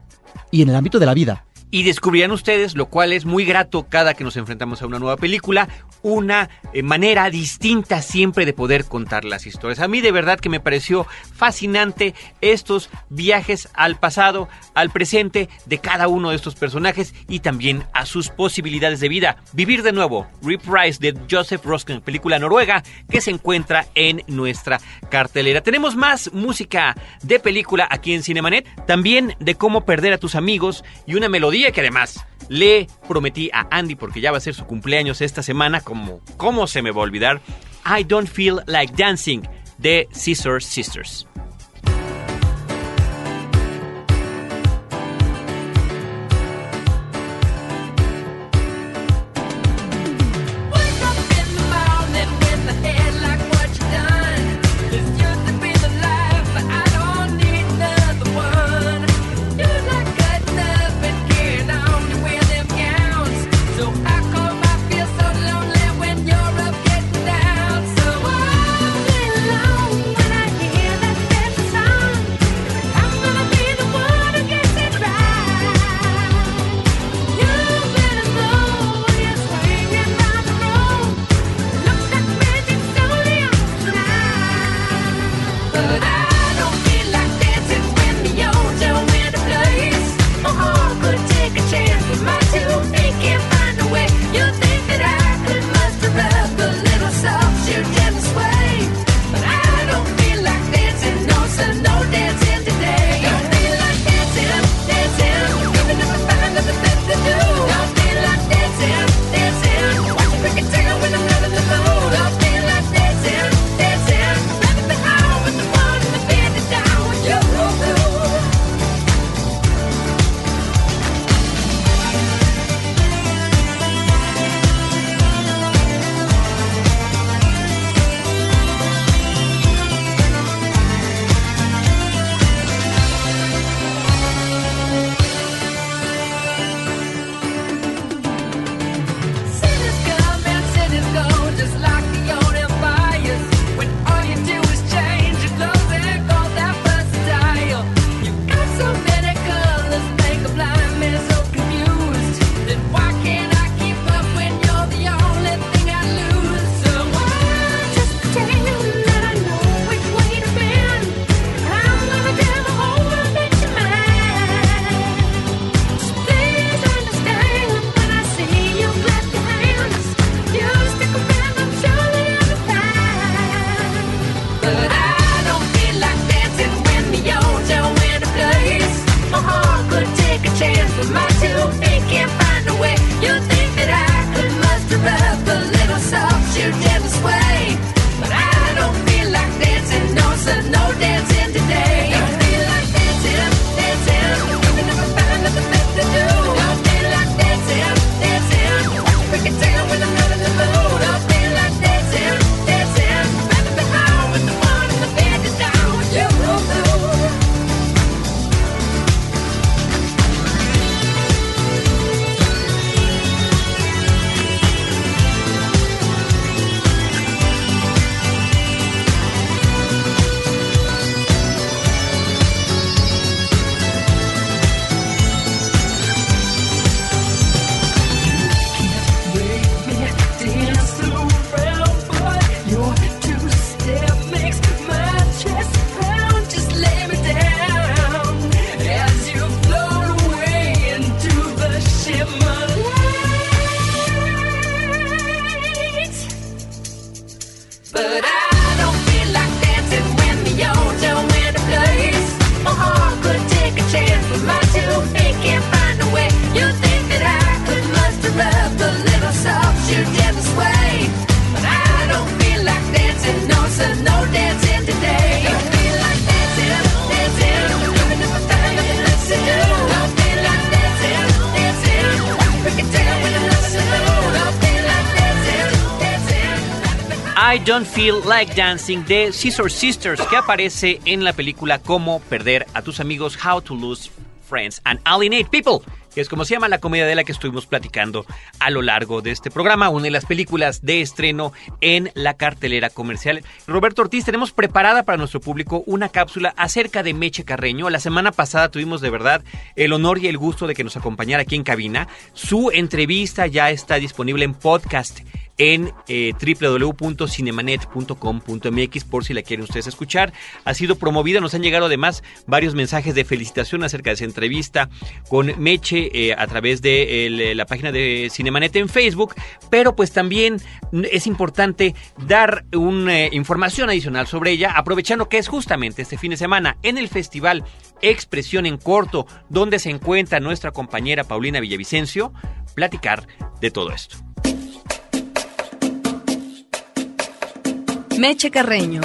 y en el ámbito de la vida. Y descubrirán ustedes, lo cual es muy grato cada que nos enfrentamos a una nueva película, una eh, manera distinta siempre de poder contar las historias. A mí de verdad que me pareció fascinante estos viajes al pasado, al presente de cada uno de estos personajes y también a sus posibilidades de vida. Vivir de nuevo, Reprise de Joseph Roskin, película noruega que se encuentra en nuestra cartelera. Tenemos más música de película aquí en Cinemanet, también de cómo perder a tus amigos y una melodía que además le prometí a Andy porque ya va a ser su cumpleaños esta semana, como cómo se me va a olvidar, I Don't Feel Like Dancing de Scissor Sisters. Don't Feel Like Dancing de Scissor Sisters, que aparece en la película Cómo perder a tus amigos, How to Lose Friends and Alienate People, que es como se llama la comedia de la que estuvimos platicando a lo largo de este programa, una de las películas de estreno en la cartelera comercial. Roberto Ortiz, tenemos preparada para nuestro público una cápsula acerca de Meche Carreño. La semana pasada tuvimos de verdad el honor y el gusto de que nos acompañara aquí en cabina. Su entrevista ya está disponible en podcast en eh, www.cinemanet.com.mx por si la quieren ustedes escuchar. Ha sido promovida, nos han llegado además varios mensajes de felicitación acerca de esa entrevista con Meche eh, a través de el, la página de Cinemanet en Facebook, pero pues también es importante dar una eh, información adicional sobre ella, aprovechando que es justamente este fin de semana en el festival Expresión en Corto, donde se encuentra nuestra compañera Paulina Villavicencio, platicar de todo esto. Meche Carreño.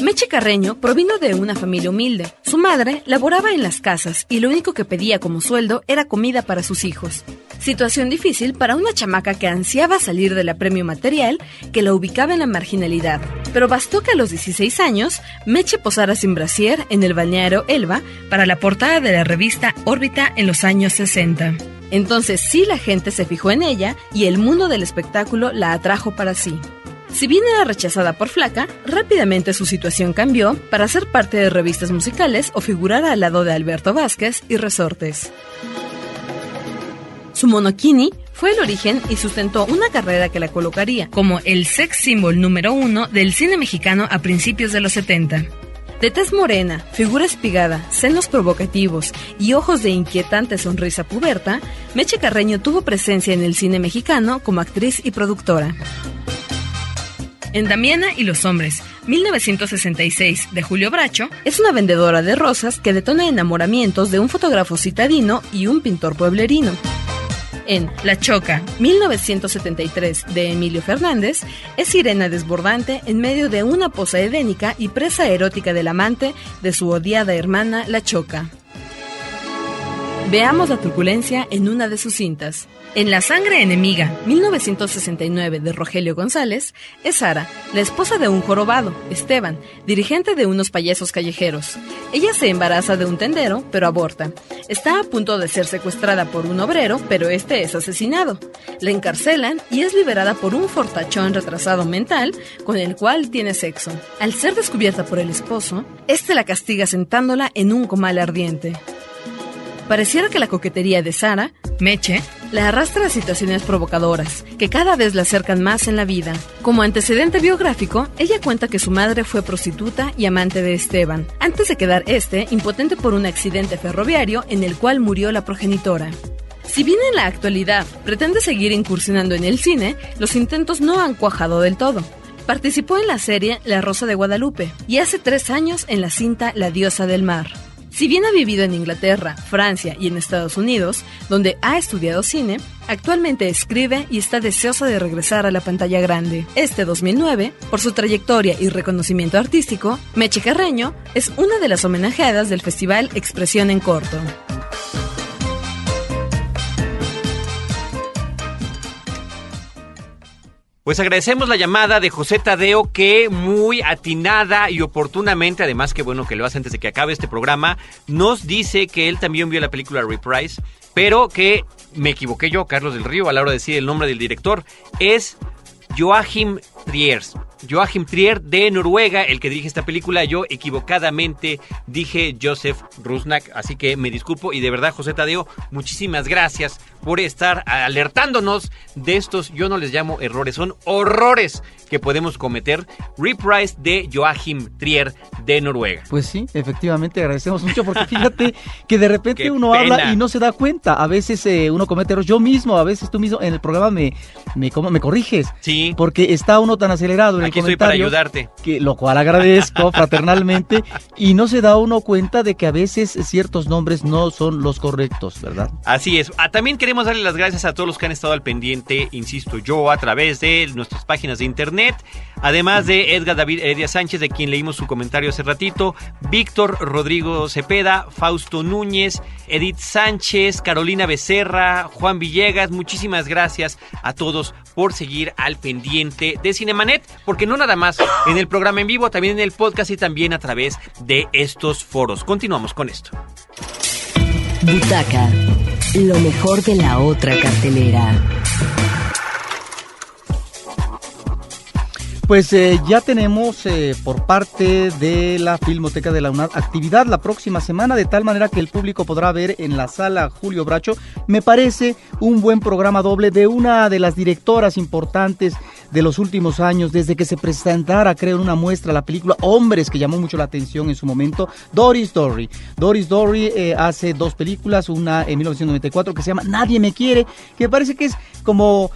Meche Carreño provino de una familia humilde. Su madre laboraba en las casas y lo único que pedía como sueldo era comida para sus hijos. Situación difícil para una chamaca que ansiaba salir del apremio material que la ubicaba en la marginalidad. Pero bastó que a los 16 años Meche posara sin brasier en el balneario Elba para la portada de la revista Órbita en los años 60. Entonces sí la gente se fijó en ella y el mundo del espectáculo la atrajo para sí. Si bien era rechazada por Flaca, rápidamente su situación cambió para ser parte de revistas musicales o figurar al lado de Alberto Vázquez y Resortes. Su monokini fue el origen y sustentó una carrera que la colocaría como el sex symbol número uno del cine mexicano a principios de los 70. De tez morena, figura espigada, senos provocativos y ojos de inquietante sonrisa puberta, Meche Carreño tuvo presencia en el cine mexicano como actriz y productora. En Damiana y los hombres, 1966, de Julio Bracho, es una vendedora de rosas que detona enamoramientos de un fotógrafo citadino y un pintor pueblerino. En La Choca, 1973, de Emilio Fernández, es sirena desbordante en medio de una posa edénica y presa erótica del amante de su odiada hermana La Choca. Veamos la turbulencia en una de sus cintas. En La sangre enemiga, 1969, de Rogelio González, es Sara, la esposa de un jorobado, Esteban, dirigente de unos payasos callejeros. Ella se embaraza de un tendero, pero aborta. Está a punto de ser secuestrada por un obrero, pero este es asesinado. La encarcelan y es liberada por un fortachón retrasado mental con el cual tiene sexo. Al ser descubierta por el esposo, este la castiga sentándola en un comal ardiente. Pareciera que la coquetería de Sara, Meche, la arrastra a situaciones provocadoras, que cada vez la acercan más en la vida. Como antecedente biográfico, ella cuenta que su madre fue prostituta y amante de Esteban, antes de quedar este impotente por un accidente ferroviario en el cual murió la progenitora. Si bien en la actualidad pretende seguir incursionando en el cine, los intentos no han cuajado del todo. Participó en la serie La Rosa de Guadalupe y hace tres años en la cinta La Diosa del Mar. Si bien ha vivido en Inglaterra, Francia y en Estados Unidos, donde ha estudiado cine, actualmente escribe y está deseosa de regresar a la pantalla grande. Este 2009, por su trayectoria y reconocimiento artístico, Meche Carreño es una de las homenajeadas del festival Expresión en Corto. Pues agradecemos la llamada de José Tadeo que muy atinada y oportunamente, además que bueno que lo hace antes de que acabe este programa, nos dice que él también vio la película Reprise, pero que me equivoqué yo, Carlos del Río, a la hora de decir el nombre del director, es Joachim Trier. Joachim Trier de Noruega, el que dirige esta película. Yo equivocadamente dije Joseph Rusnak, así que me disculpo y de verdad, José Tadeo, muchísimas gracias por estar alertándonos de estos, yo no les llamo errores, son horrores que podemos cometer. Reprise de Joachim Trier de Noruega. Pues sí, efectivamente agradecemos mucho porque fíjate que de repente uno habla y no se da cuenta. A veces eh, uno comete errores. Yo mismo, a veces tú mismo en el programa me, me, me corriges. Sí. Porque está uno tan acelerado en Aquí el estoy para ayudarte. Que, lo cual agradezco fraternalmente. Y no se da uno cuenta de que a veces ciertos nombres no son los correctos, ¿verdad? Así es. Ah, también queremos darle las gracias a todos los que han estado al pendiente, insisto yo, a través de nuestras páginas de internet. Además de Edgar David Heredia Sánchez, de quien leímos su comentario hace ratito, Víctor Rodrigo Cepeda, Fausto Núñez, Edith Sánchez, Carolina Becerra, Juan Villegas, muchísimas gracias a todos por seguir al pendiente de Cinemanet, porque no nada más en el programa en vivo, también en el podcast y también a través de estos foros. Continuamos con esto. Butaca, lo mejor de la otra cartelera. Pues eh, ya tenemos eh, por parte de la Filmoteca de la UNAD actividad la próxima semana, de tal manera que el público podrá ver en la sala Julio Bracho, me parece un buen programa doble de una de las directoras importantes de los últimos años, desde que se presentara, creo, en una muestra la película Hombres, que llamó mucho la atención en su momento, Doris Dory. Doris Dory eh, hace dos películas, una en 1994 que se llama Nadie me quiere, que parece que es como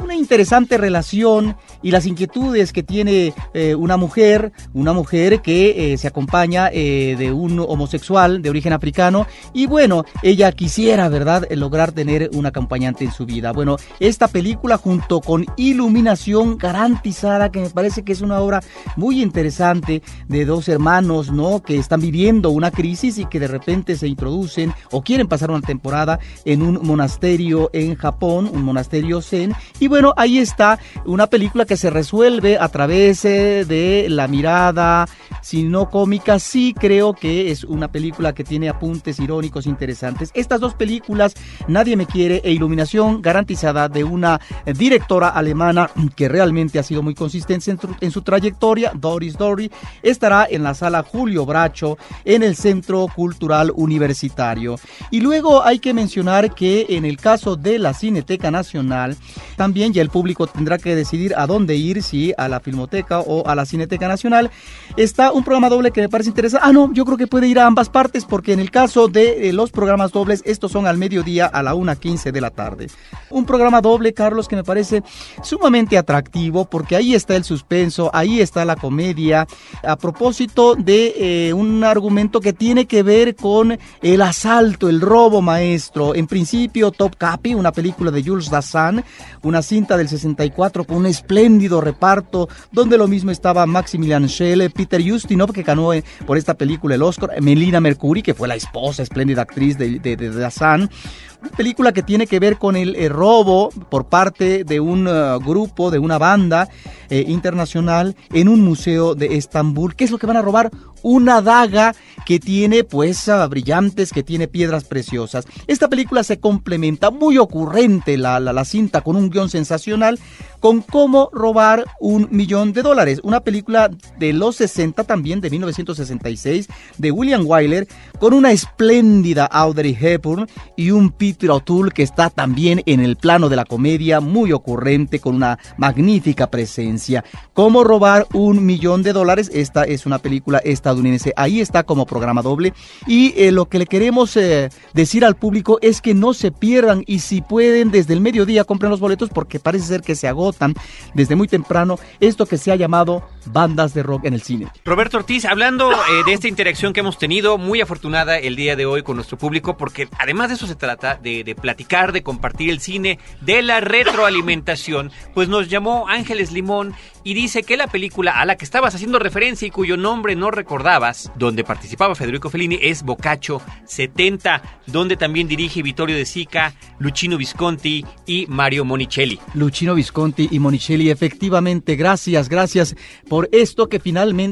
una interesante relación y las inquietudes que tiene eh, una mujer, una mujer que eh, se acompaña eh, de un homosexual de origen africano y bueno, ella quisiera, ¿verdad?, lograr tener un acompañante en su vida. Bueno, esta película junto con Iluminación Garantizada, que me parece que es una obra muy interesante de dos hermanos, ¿no?, que están viviendo una crisis y que de repente se introducen o quieren pasar una temporada en un monasterio en Japón, un monasterio zen. Y bueno, ahí está una película que se resuelve a través eh, de la mirada, si no cómica, sí creo que es una película que tiene apuntes irónicos interesantes. Estas dos películas, Nadie me quiere e Iluminación garantizada de una directora alemana que realmente ha sido muy consistente en, su trayectoria, Doris Dory, estará en la sala Julio Bracho en el Centro Cultural Universitario. Y luego hay que mencionar que en el caso de la Cineteca Nacional, también ya el público tendrá que decidir a dónde ir, si a la Filmoteca o a la Cineteca Nacional. Está un programa doble que me parece interesante. Ah, no, yo creo que puede ir a ambas partes porque en el caso de eh, los programas dobles, estos son al mediodía a la 1.15 de la tarde. Un programa doble, Carlos, que me parece sumamente atractivo porque ahí está el suspenso, ahí está la comedia. A propósito de eh, un argumento que tiene que ver con el asalto, el robo maestro. En principio, Top Capi, una película de Jules Dassin, una cinta del 64 con un espléndido reparto, donde lo mismo estaba Maximilian Schell, Peter Ustinov, que ganó eh, por esta película el Oscar, Melina Mercury, que fue la esposa, espléndida actriz de, de, de, una película que tiene que ver con el, eh, robo por parte de un eh, grupo, de una banda internacional en un museo de Estambul. ¿Qué es lo que van a robar? Una daga que tiene pues ah, brillantes, que tiene piedras preciosas. Esta película se complementa, muy ocurrente la, la, la cinta, con un guion sensacional, con cómo robar un millón de dólares. Una película de los 60 también, de 1966, de William Wyler, con una espléndida Audrey Hepburn y un Peter O'Toole que está también en el plano de la comedia, muy ocurrente, con una magnífica presencia. Cómo robar un millón de dólares. Esta es una película estadounidense. Ahí está como programa doble. Y eh, lo que le queremos eh, decir al público es que no se pierdan y si pueden desde el mediodía compren los boletos porque parece ser que se agotan desde muy temprano esto que se ha llamado bandas de rock en el cine. Roberto Ortiz, hablando eh, de esta interacción que hemos tenido, muy afortunada el día de hoy con nuestro público, porque además de eso se trata, de, de platicar, de compartir el cine, de la retroalimentación, pues nos llamó Ángeles Limón y dice que la película a la que estabas haciendo referencia y cuyo nombre no recordabas, donde participaba Federico Fellini, es Boccaccio 70, donde también dirige Vittorio De Sica, Luchino Visconti y Mario Monicelli. Luchino Visconti y Monicelli, efectivamente, gracias, gracias por esto que finalmente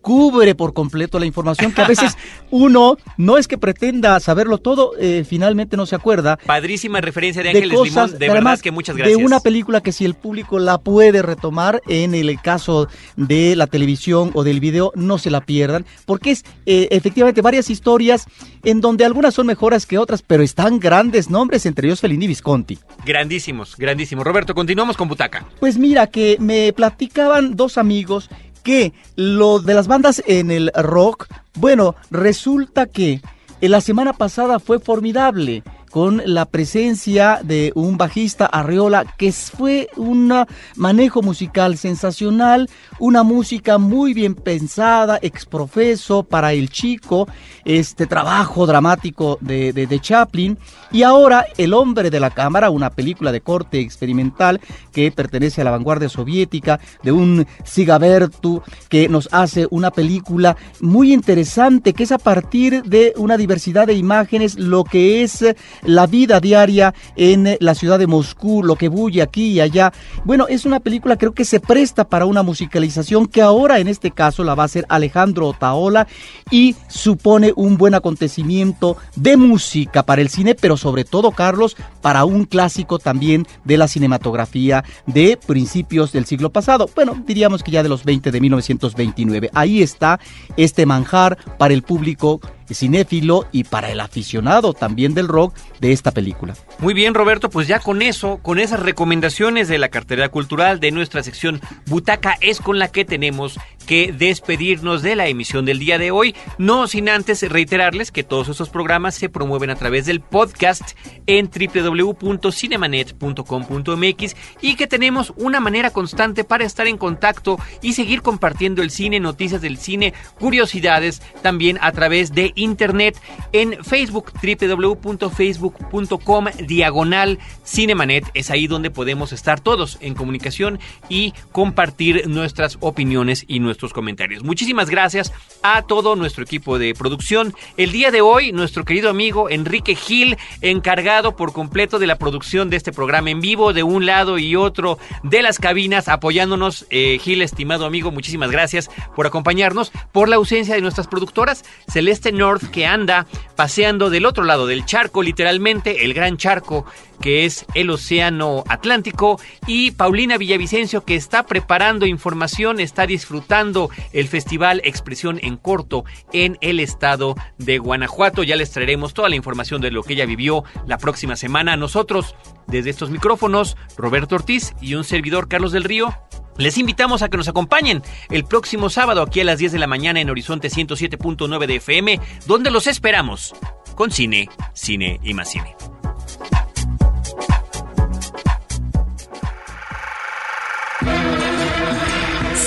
cubre por completo la información que a veces uno no es que pretenda saberlo todo, eh, finalmente no se acuerda. Padrísima referencia de Ángeles Limón, de verdad que muchas gracias. De una película que si el público la puede retomar en el caso de la televisión o del video, no se la pierdan, porque es eh, efectivamente varias historias en donde algunas son mejores que otras, pero están grandes nombres, entre ellos Fellini y Visconti. Grandísimos, grandísimos. Roberto, continuamos con Butaca. Pues mira, que me platicaban dos amigos que lo de las bandas en el rock, bueno, resulta que la semana pasada fue formidable con la presencia de un bajista Arreola que fue un manejo musical sensacional, una música muy bien pensada, exprofeso para el chico, este trabajo dramático de, de, Chaplin. Y ahora El hombre de la cámara, una película de corte experimental que pertenece a la vanguardia soviética de un Sigabertu que nos hace una película muy interesante que es a partir de una diversidad de imágenes lo que es la vida diaria en la ciudad de Moscú, lo que bulle aquí y allá. Bueno, es una película creo que se presta para una musicalización que ahora en este caso la va a hacer Alejandro Otaola y supone un buen acontecimiento de música para el cine, pero sobre todo, Carlos, para un clásico también de la cinematografía de principios del siglo pasado. Bueno, diríamos que ya de los 20 de 1929. Ahí está este manjar para el público cinéfilo y para el aficionado también del rock de esta película. Muy bien, Roberto, pues ya con eso, con esas recomendaciones de la cartera cultural de nuestra sección Butaca es con la que tenemos que despedirnos de la emisión del día de hoy, no sin antes reiterarles que todos estos programas se promueven a través del podcast en www.cinemanet.com.mx y que tenemos una manera constante para estar en contacto y seguir compartiendo el cine, noticias del cine, curiosidades también a través de internet en Facebook www.facebook.com diagonal Cinemanet. Es ahí donde podemos estar todos en comunicación y compartir nuestras opiniones y nuestros comentarios. Muchísimas gracias a todo nuestro equipo de producción. El día de hoy, nuestro querido amigo Enrique Gil, encargado por completo de la producción de este programa en vivo, de un lado y otro de las cabinas, apoyándonos. Eh, Gil, estimado amigo, muchísimas gracias por acompañarnos. Por la ausencia de nuestras productoras, Celeste North, que anda paseando del otro lado del charco, literalmente, el gran charco que es el Océano Atlántico, y Paulina Villavicencio, que está preparando información, está disfrutando el Festival Expresión en Corto en el estado de Guanajuato. Ya les traeremos toda la información de lo que ella vivió la próxima semana. Nosotros, desde estos micrófonos, Roberto Ortiz y un servidor Carlos del Río, les invitamos a que nos acompañen el próximo sábado aquí a las 10 de la mañana en Horizonte 107.9 de FM, donde los esperamos con cine, cine y más cine.